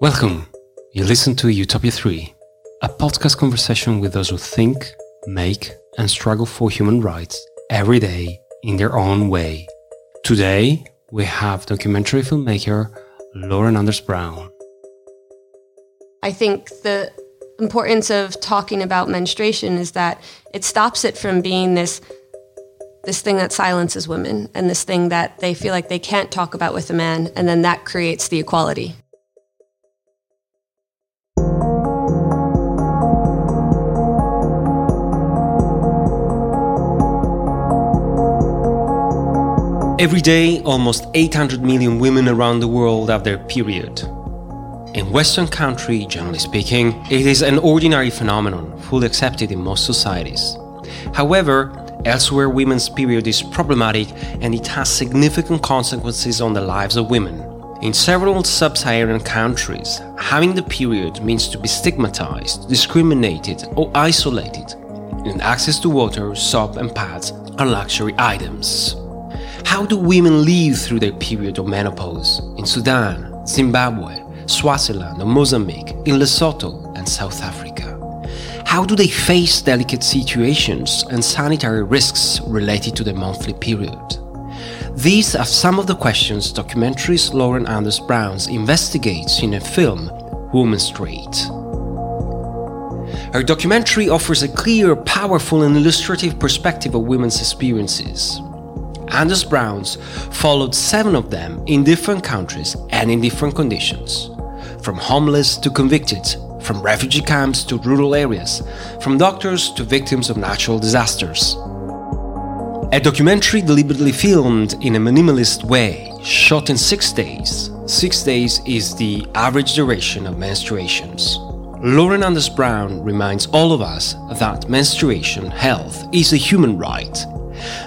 Welcome. You listen to Utopia 3, a podcast conversation with those who think, make, and struggle for human rights every day in their own way. Today, we have documentary filmmaker Lauren Anders Brown. I think the importance of talking about menstruation is that it stops it from being this this thing that silences women and this thing that they feel like they can't talk about with a man and then that creates the equality. Every day, almost 800 million women around the world have their period. In Western countries, generally speaking, it is an ordinary phenomenon, fully accepted in most societies. However, elsewhere women's period is problematic and it has significant consequences on the lives of women. In several sub-Saharan countries, having the period means to be stigmatized, discriminated, or isolated, and access to water, soap, and pads are luxury items. How do women live through their period of menopause in Sudan, Zimbabwe, Swaziland, Mozambique, in Lesotho, and South Africa? How do they face delicate situations and sanitary risks related to the monthly period? These are some of the questions documentaries Lauren Anders Browns investigates in a film, WOMENstruate. Her documentary offers a clear, powerful, and illustrative perspective of women's experiences. Anders Browns followed seven of them in different countries and in different conditions. From homeless to convicted, from refugee camps to rural areas, from doctors to victims of natural disasters. A documentary deliberately filmed in a minimalist way, shot in six days. Six days is the average duration of menstruations. Lauren Anders Brown reminds all of us that menstruation health is a human right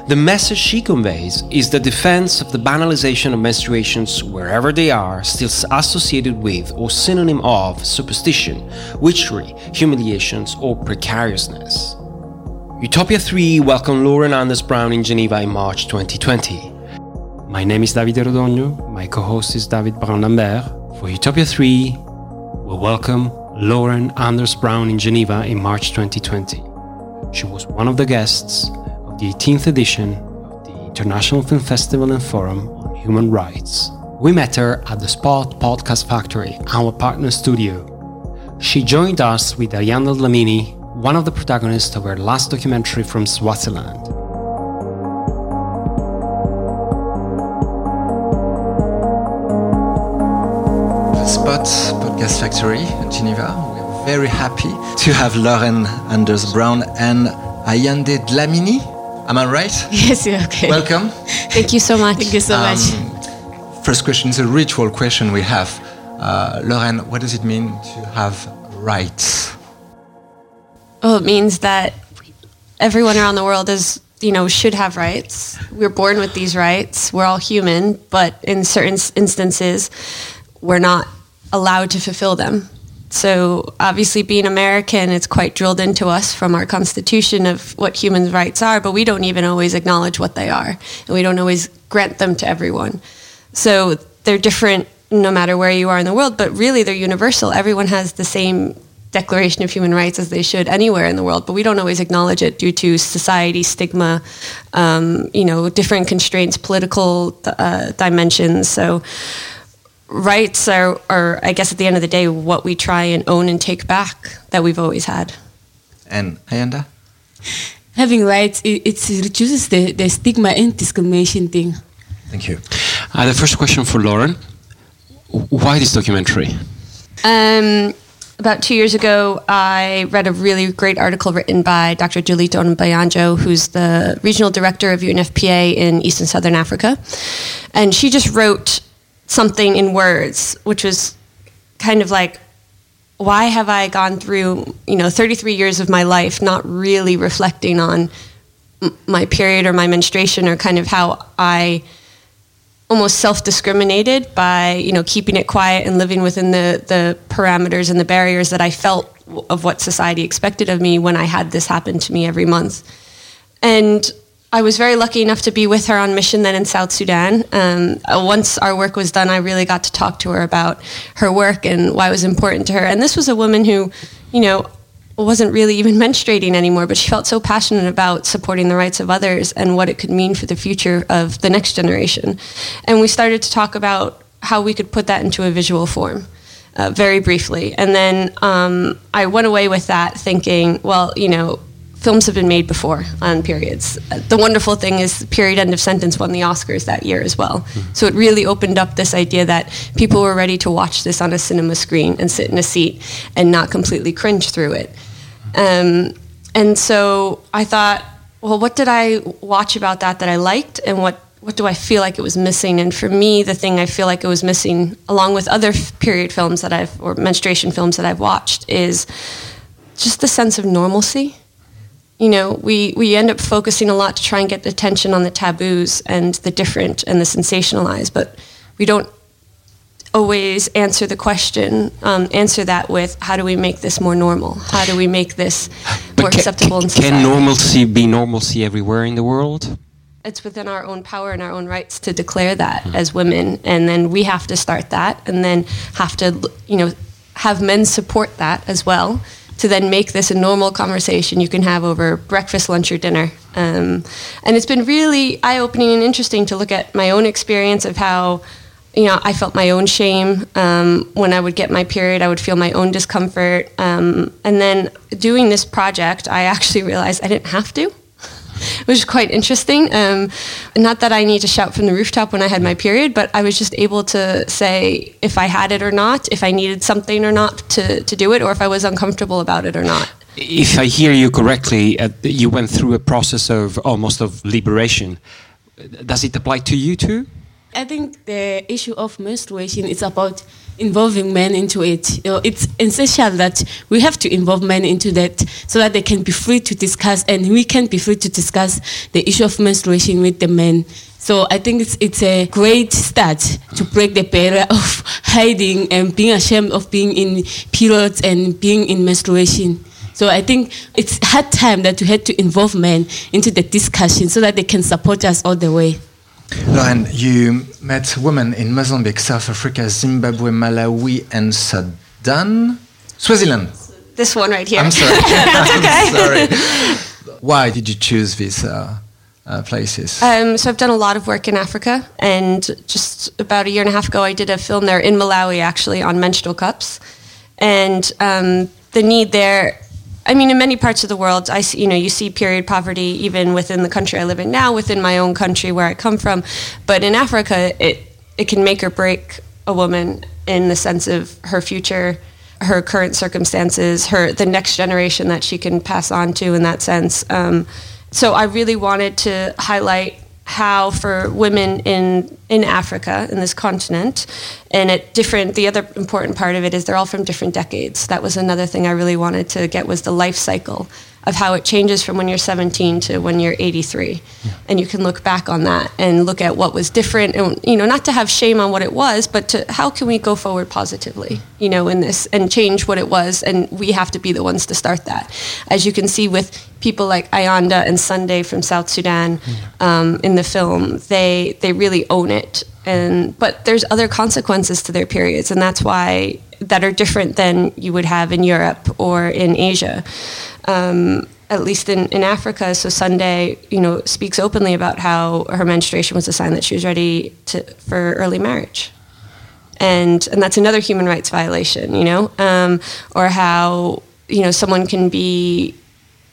the message she conveys is the defense of the banalization of menstruations wherever they are still associated with or synonym of superstition, witchery, humiliations, or precariousness. Utopia 3 welcomed Lauren Anders Brown in Geneva in March 2020. My name is David Rodogno, my co host is David Brun-Lambert. For Utopia 3, we welcome Lauren Anders Brown in Geneva in March 2020. She was one of the guests the 18th edition of the International Film Festival and Forum on Human Rights. We met her at the Spot Podcast Factory, our partner studio. She joined us with Ayanda Dlamini, one of the protagonists of her last documentary from Swaziland. The Spot Podcast Factory in Geneva. We're very happy to have Lauren Anders Brown and Ayanda Dlamini Am I right? Yes, you're okay. Welcome. Thank you so much. Thank you so um, much. First question is a ritual question we have. Uh, Lauren, what does it mean to have rights? Oh, it means that everyone around the world is, you know, should have rights. We're born with these rights. We're all human, but in certain instances, we're not allowed to fulfill them. So obviously, being American, it's quite drilled into us from our Constitution of what human rights are, but we don't even always acknowledge what they are, and we don't always grant them to everyone. So they're different no matter where you are in the world, but really they're universal. Everyone has the same Declaration of Human Rights as they should anywhere in the world, but we don't always acknowledge it due to society, stigma, um, you know, different constraints, political uh, dimensions. So rights are, are, I guess, at the end of the day, what we try and own and take back that we've always had. And Ayanda? Having rights, it, it reduces the, the stigma and discrimination thing. Thank you. Uh, the first question for Lauren Why this documentary? Um, about two years ago, I read a really great article written by Dr. Julitta Onabanjo, who's the regional director of UNFPA in East and Southern Africa. And she just wrote something in words, which was kind of like, why have I gone through, you know, 33 years of my life not really reflecting on my period or my menstruation or kind of how I almost self-discriminated by, you know, keeping it quiet and living within the, the parameters and the barriers that I felt of what society expected of me when I had this happen to me every month. And I was very lucky enough to be with her on mission then in South Sudan. Um, uh, once our work was done, I really got to talk to her about her work and why it was important to her. And this was a woman who, you know, wasn't really even menstruating anymore, but she felt so passionate about supporting the rights of others and what it could mean for the future of the next generation. And we started to talk about how we could put that into a visual form. Uh, very briefly. And then um, I went away with that thinking, well, you know, films have been made before on periods. Uh, the wonderful thing is Period End of Sentence won the Oscars that year as well. Mm-hmm. So it really opened up this idea that people were ready to watch this on a cinema screen and sit in a seat and not completely cringe through it. Um, and so I thought, well, what did I watch about that that I liked and what what do I feel like it was missing? And for me, the thing I feel like it was missing, along with other period films that I've, or menstruation films that I've watched, is just the sense of normalcy. You know, we, we end up focusing a lot to try and get the attention on the taboos and the different and the sensationalized, but we don't always answer the question, um, answer that with how do we make this more normal? How do we make this more can, acceptable can? Can normalcy be normalcy everywhere in the world? it's within our own power and our own rights to declare that mm. as women and then we have to start that and then have to you know have men support that as well to then make this a normal conversation you can have over breakfast lunch or dinner. Um, and it's been really eye-opening and interesting to look at my own experience of how you know i felt my own shame. Um, when i would get my period i would feel my own discomfort. Um, and then doing this project i actually realized i didn't have to which is quite interesting. Um, not that I need to shout from the rooftop when I had my period, but I was just able to say if I had it or not, if I needed something or not to, to do it, or if I was uncomfortable about it or not. If I hear you correctly, uh, you went through a process of almost of liberation. Does it apply to you too? I think the issue of menstruation is about involving men into it. You know, it's essential that we have to involve men into that so that they can be free to discuss and we can be free to discuss the issue of menstruation with the men. So I think it's it's a great start to break the barrier of hiding and being ashamed of being in periods and being in menstruation. So I think it's hard time that we had to involve men into the discussion so that they can support us all the way. Lauren, you met women in Mozambique, South Africa, Zimbabwe, Malawi, and Sudan. Swaziland. This one right here. I'm sorry. That's okay. I'm sorry. Why did you choose these uh, uh, places? Um, so I've done a lot of work in Africa, and just about a year and a half ago, I did a film there in Malawi, actually, on menstrual cups, and um, the need there I mean, in many parts of the world, I see, you know, you see period poverty even within the country I live in now, within my own country where I come from. But in Africa, it it can make or break a woman in the sense of her future, her current circumstances, her the next generation that she can pass on to in that sense. Um, so I really wanted to highlight how for women in in Africa in this continent and at different the other important part of it is they're all from different decades. That was another thing I really wanted to get was the life cycle of how it changes from when you're 17 to when you're 83 yeah. and you can look back on that and look at what was different and you know not to have shame on what it was but to how can we go forward positively you know in this and change what it was? And we have to be the ones to start that. As you can see with people like Ayanda and Sunday from South Sudan um, in the film they they really own it. And but there's other consequences to their periods and that's why that are different than you would have in Europe or in Asia um, at least in, in Africa. So Sunday, you know, speaks openly about how her menstruation was a sign that she was ready to, for early marriage. And, and that's another human rights violation, you know, um, or how, you know, someone can be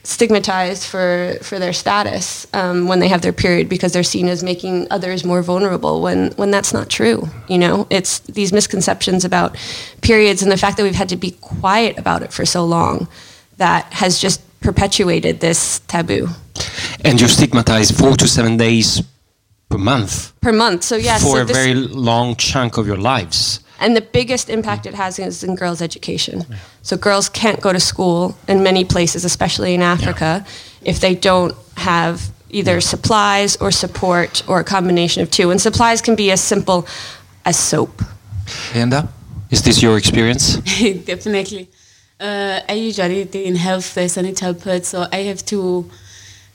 stigmatized for, for their status um, when they have their period because they're seen as making others more vulnerable when, when that's not true. You know, it's these misconceptions about periods and the fact that we've had to be quiet about it for so long that has just perpetuated this taboo. And you're stigmatized four to seven days per month. Per month, so yes. For so a very long chunk of your lives. And the biggest impact it has is in girls' education. Yeah. So girls can't go to school in many places, especially in Africa, yeah. if they don't have either supplies or support or a combination of two. And supplies can be as simple as soap. Anda, is this your experience? Definitely. Uh, I usually in health the sanitary pads, so I have to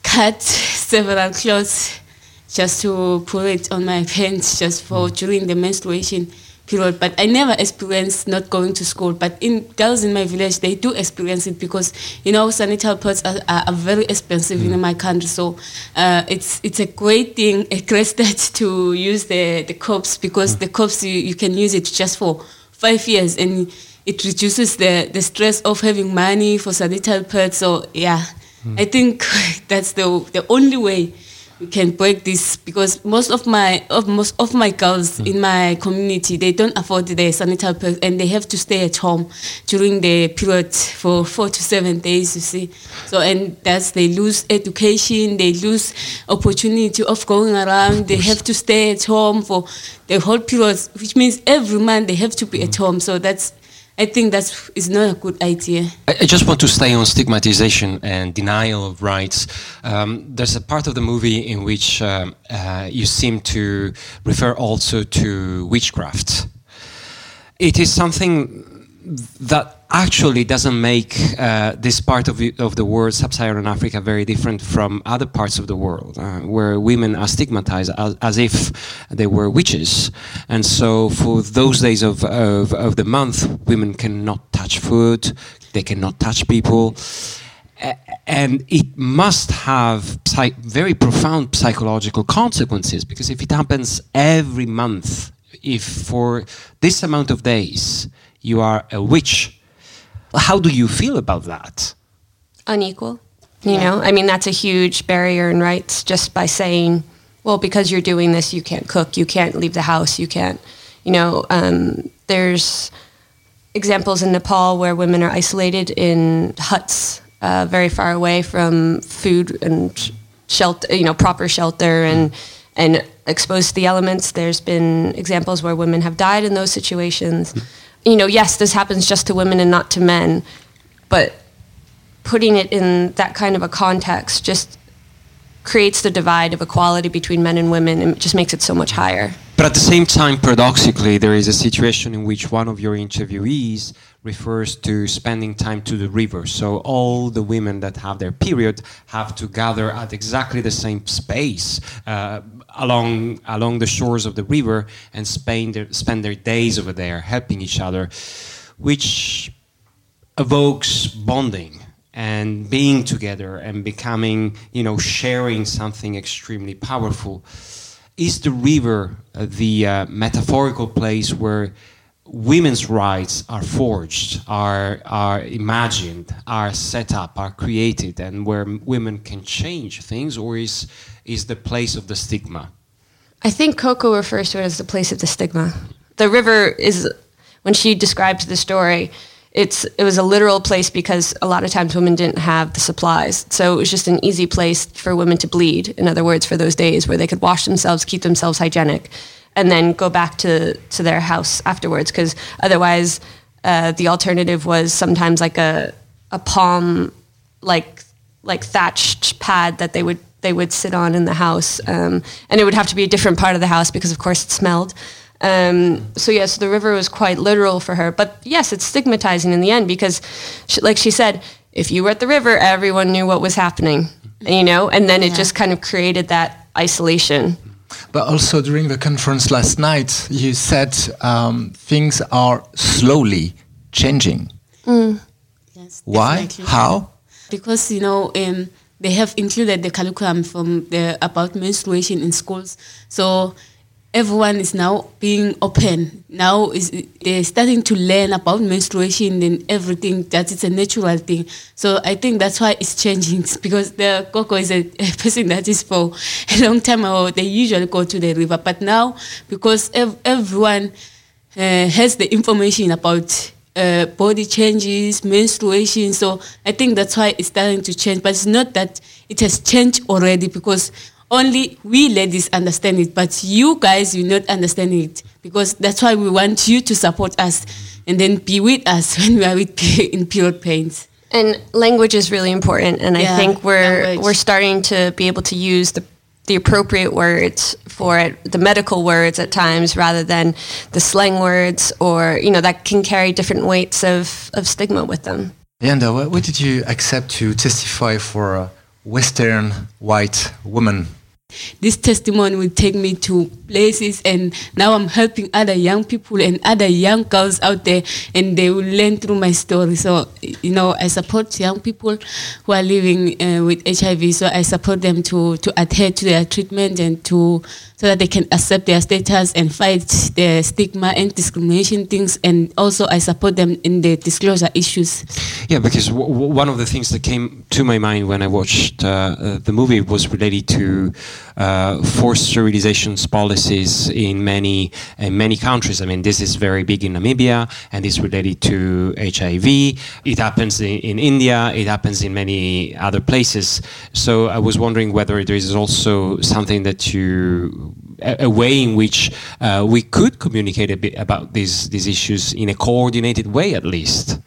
cut several clothes just to put it on my pants just for during the menstruation period. But I never experienced not going to school. But in girls in my village, they do experience it because you know sanitary pads are, are, very expensive in my country. So uh, it's it's a great thing, a great start to use the the cups because the cups you, you can use it just for five years and it reduces the the stress of having money for sanitary pads. So yeah, hmm. I think that's the the only way we can break this because most of my of most of my girls hmm. in my community they don't afford the sanitary pads and they have to stay at home during the period for four to seven days you see. So and that's they lose education they lose opportunity of going around they have to stay at home for the whole period which means every month they have to be at hmm. home. So that's I think that's is not a good idea. I, I just want to stay on stigmatization and denial of rights. Um, there's a part of the movie in which um, uh, you seem to refer also to witchcraft. It is something that actually doesn't make uh, this part of of the world, sub-Saharan Africa, very different from other parts of the world, uh, where women are stigmatized as, as, if they were witches. And so for those days of, of, of the month, women cannot touch food, they cannot touch people. And it must have very profound psychological consequences because if it happens every month, if for this amount of days you are a witch, how do you feel about that? Unequal. You yeah. know, I mean, that's a huge barrier in rights just by saying, well, because you're doing this, you can't cook, you can't leave the house, you can't, you know, um, there's examples in Nepal where women are isolated in huts uh, very far away from food and shelter, you know, proper shelter and, and exposed to the elements. There's been examples where women have died in those situations you know, yes, this happens just to women and not to men, but putting it in that kind of a context just creates the divide of equality between men and women and just makes it so much higher. But at the same time, paradoxically, there is a situation in which one of your interviewees refers to spending time to the river. So all the women that have their period have to gather at exactly the same space uh, along along the shores of the river and spend their, spend their days over there helping each other, which evokes bonding and being together and becoming, you know, sharing something extremely powerful. Is the river uh, the uh, metaphorical place where women's rights are forged, are, are imagined, are set up, are created, and where women can change things, or is, is the place of the stigma? I think Coco refers to it as the place of the stigma. The river is, when she describes the story, it's it was a literal place because a lot of times women didn't have the supplies. So it was just an easy place for women to bleed. In other words, for those days where they could wash themselves, keep themselves hygienic, and then go back to to their house afterwards. Because otherwise, uh, the alternative was sometimes like a a palm like like thatched pad that they would they would sit on in the house, um, and it would have to be a different part of the house because, of course, it smelled. Um, so yes, the river was quite literal for her. But yes, it's stigmatizing in the end because, she, like she said, if you were at the river, everyone knew what was happening, you know, and then yeah. it just kind of created that isolation. But also during the conference last night, you said um, things are slowly changing. Mm. Yes, Why? How? Because you know. Um, they have included the curriculum from the about menstruation in schools. So everyone is now being open. Now is they're starting to learn about menstruation and everything that it's a natural thing. So I think that's why it's changing because the Coco is a, a person that is for a long time ago. They usually go to the river, but now because ev- everyone uh, has the information about uh, body changes, menstruation. So I think that's why it's starting to change. But it's not that it has changed already because only we ladies understand it, but you guys, you're not understand it because that's why we want you to support us and then be with us when we are with, in period pains. And language is really important, and yeah, I think we're language. we're starting to be able to use the the appropriate words for it, the medical words at times, rather than the slang words, or you know that can carry different weights of, of stigma with them. Yanda, what, what did you accept to testify for a Western white woman. This testimony will take me to places and now i'm helping other young people and other young girls out there and they will learn through my story. So you know i support young people who are living uh, with hiv so i support them to to adhere to their treatment and to so that they can accept their status and fight the stigma and discrimination things and also i support them in the disclosure issues Yeah, because w- w- one of the things that came to my mind when I watched uh, the movie was related to uh, forced sterilizations policies in many in many countries. I mean, this is very big in Namibia, and it's related to HIV. It happens in, in India. It happens in many other places. So I was wondering whether there is also something that you a, way in which uh, we could communicate a bit about these these issues in a coordinated way, at least.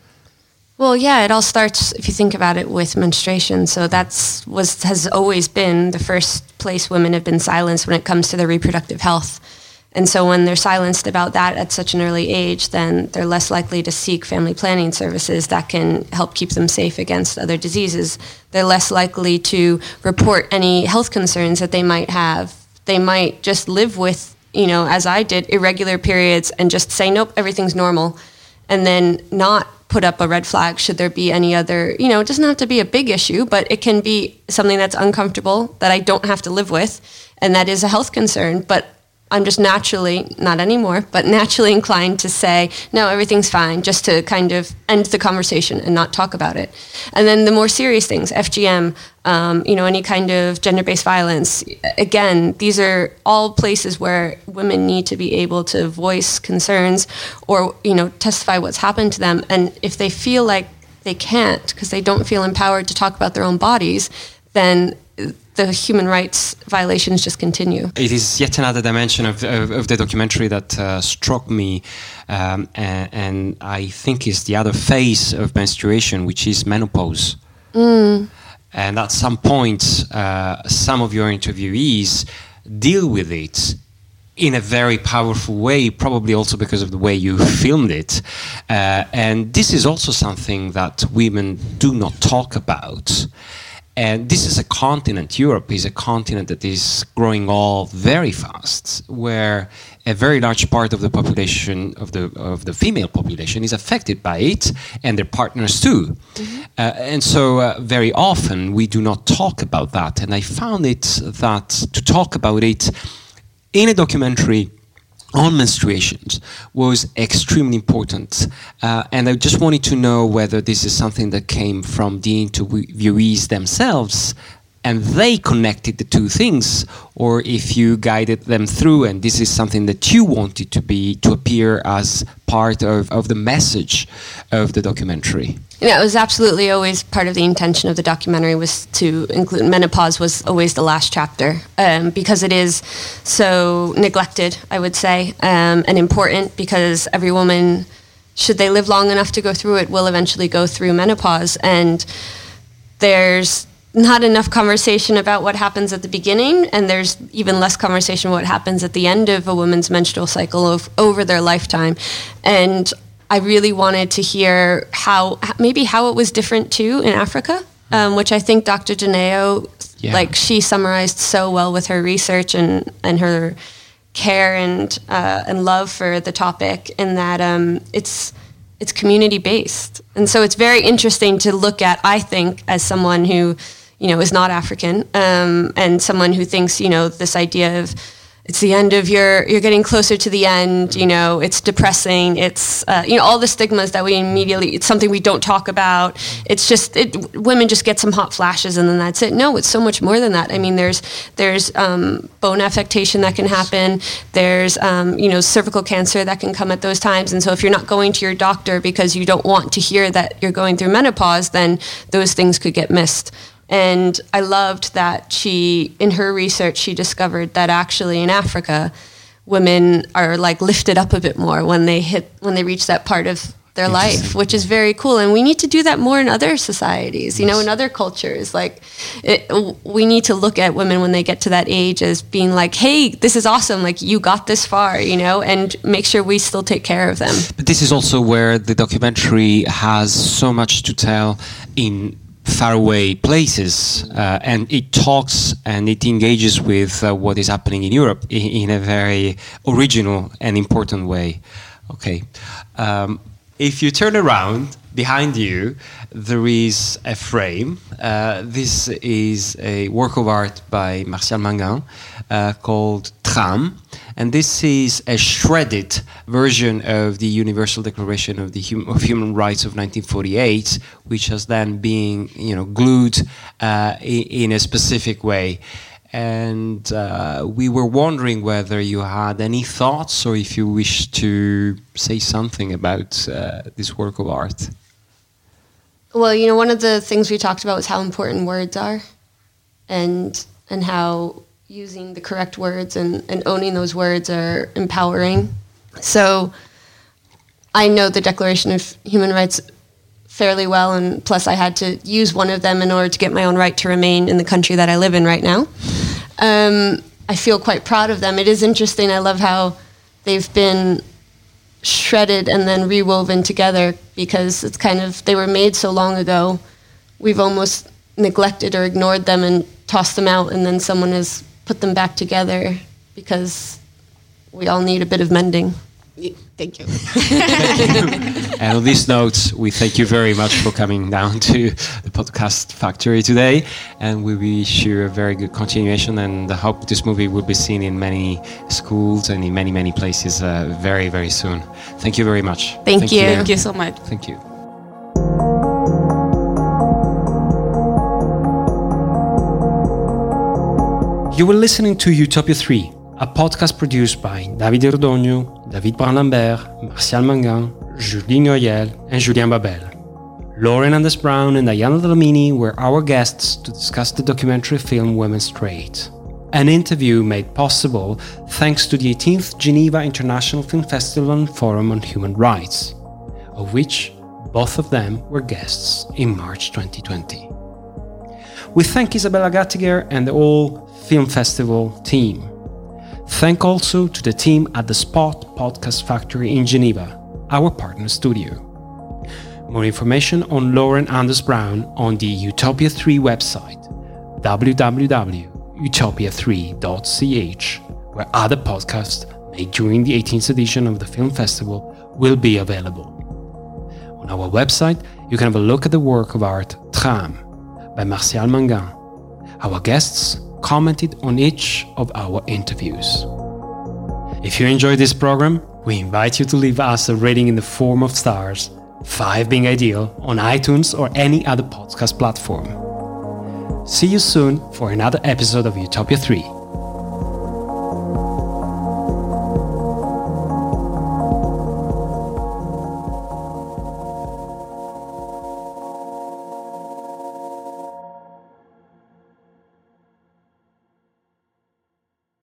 Well, yeah, it all starts if you think about it with menstruation. So that's was has always been the first place women have been silenced when it comes to their reproductive health. And so when they're silenced about that at such an early age, then they're less likely to seek family planning services that can help keep them safe against other diseases. They're less likely to report any health concerns that they might have. They might just live with, you know, as I did, irregular periods and just say, nope, everything's normal and then not put up a red flag should there be any other you know it doesn't have to be a big issue but it can be something that's uncomfortable that i don't have to live with and that is a health concern but i'm just naturally not anymore but naturally inclined to say no everything's fine just to kind of end the conversation and not talk about it. And then the more serious things fgm um, you know any kind of gender-based violence again these are all places where women need to be able to voice concerns or you know testify what's happened to them. And if they feel like they can't because they don't feel empowered to talk about their own bodies then the human rights violations just continue It is yet another dimension of, of, of the documentary that uh, struck me, um, and, and I think is the other phase of menstruation, which is menopause. And at some point, uh, some of your interviewees deal with it in a very powerful way, probably also because of the way you filmed it. Uh, and this is also something that women do not talk about. And this is a continent, Europe is a continent that is growing all very fast, where a very large part of the population, of the, of the female population, is affected by it, and their partners too. Uh, and so, uh, very often, we do not talk about that. And I found it that to talk about it in a documentary on menstruations was extremely important. Uh, and I just wanted to know whether this is something that came from the interviewees themselves and they connected the two things, or if you guided them through and this is something that you wanted to be to appear as part of, of the message of the documentary. Yeah, it was absolutely always part of the intention of the documentary was to include menopause was always the last chapter um, because it is so neglected, I would say, um, and important because every woman, should they live long enough to go through it, will eventually go through menopause. And there's not enough conversation about what happens at the beginning, and there's even less conversation what happens at the end of a woman's menstrual cycle of over their lifetime. And I really wanted to hear how maybe how it was different too in Africa, um, which I think Dr. Janeo, Yeah. like she summarized so well with her research and and her care and uh, and love for the topic, in that um, it's it's community based, and so it's very interesting to look at. I think as someone who you know is not African um, and someone who thinks you know this idea of it's the end of your you're getting closer to the end you know it's depressing it's uh, you know all the stigmas that we immediately it's something we don't talk about. It's just it, women just get some hot flashes and then that's it. No it's so much more than that. I mean there's there's um, bone affectation that can happen. There's um, you know cervical cancer that can come at those times. And so if you're not going to your doctor because you don't want to hear that you're going through menopause then those things could get missed and I loved that she, in her research, she discovered that actually in Africa, women are like lifted up a bit more when they hit, when they reach that part of their life, which is very cool. And we need to do that more in other societies, you know, in other cultures. Like, it, we need to look at women when they get to that age as being like, hey, this is awesome. Like, you got this far, you know, and make sure we still take care of them. But this is also where the documentary has so much to tell in faraway places, uh, and it talks and it engages with uh, what is happening in Europe in, in, a very original and important way. Okay, um, if you turn around behind you, there is a frame. Uh, this is a work of art by Martial Mangan uh, called Tram, and this is a shredded version of the Universal Declaration of the hum of Human Rights of 1948, which has then been, you know, glued uh, in a specific way and uh, we were wondering whether you had any thoughts or if you wish to say something about uh, this work of art. Well, you know, one of the things we talked about was how important words are, and and how using the correct words and, and owning those words are empowering. So I know the Declaration of Human Rights fairly well, and plus I had to use one of them in order to get my own right to remain in the country that I live in right now. Um, I feel quite proud of them. It is interesting. I love how they've been shredded and then rewoven together because it's kind of they were made so long ago we've almost neglected or ignored them and tossed them out and then someone has put them back together because we all need a bit of mending Thank you. and on this note, we thank you very much for coming down to the podcast factory today. And we wish you a very good continuation. And I hope this movie will be seen in many schools and in many, many places uh, very, very soon. Thank you very much. Thank, thank you. you. Thank you so much. Thank you. You were listening to Utopia 3 a podcast produced by David Rodogno, David Brun-Lambert, Martial Mangan, Julie Noyel, and Julien Babel. Lauren Anders Brown and Ayanda Dlamini were our guests to discuss the documentary film WOMENstruate. An interview made possible thanks to the 18th Geneva International Film Festival and Forum on Human Rights, of which both of them were guests in March 2020. We thank Isabella Gattiker and the whole Film Festival team Thank also to the team at the Spot Podcast Factory in Geneva, our partner studio. More information on Lauren Anders Brown on the Utopia 3 website, www.utopia3.ch, where other podcasts made during the 18th edition of the film festival will be available. On our website, you can have a look at the work of art Tram by Martial Mangan. Our guests commented on each of our interviews. If you enjoyed this program, we invite you to leave us a rating in the form of stars, 5 being ideal, on iTunes or any other podcast platform. See you soon for another episode of Utopia 3.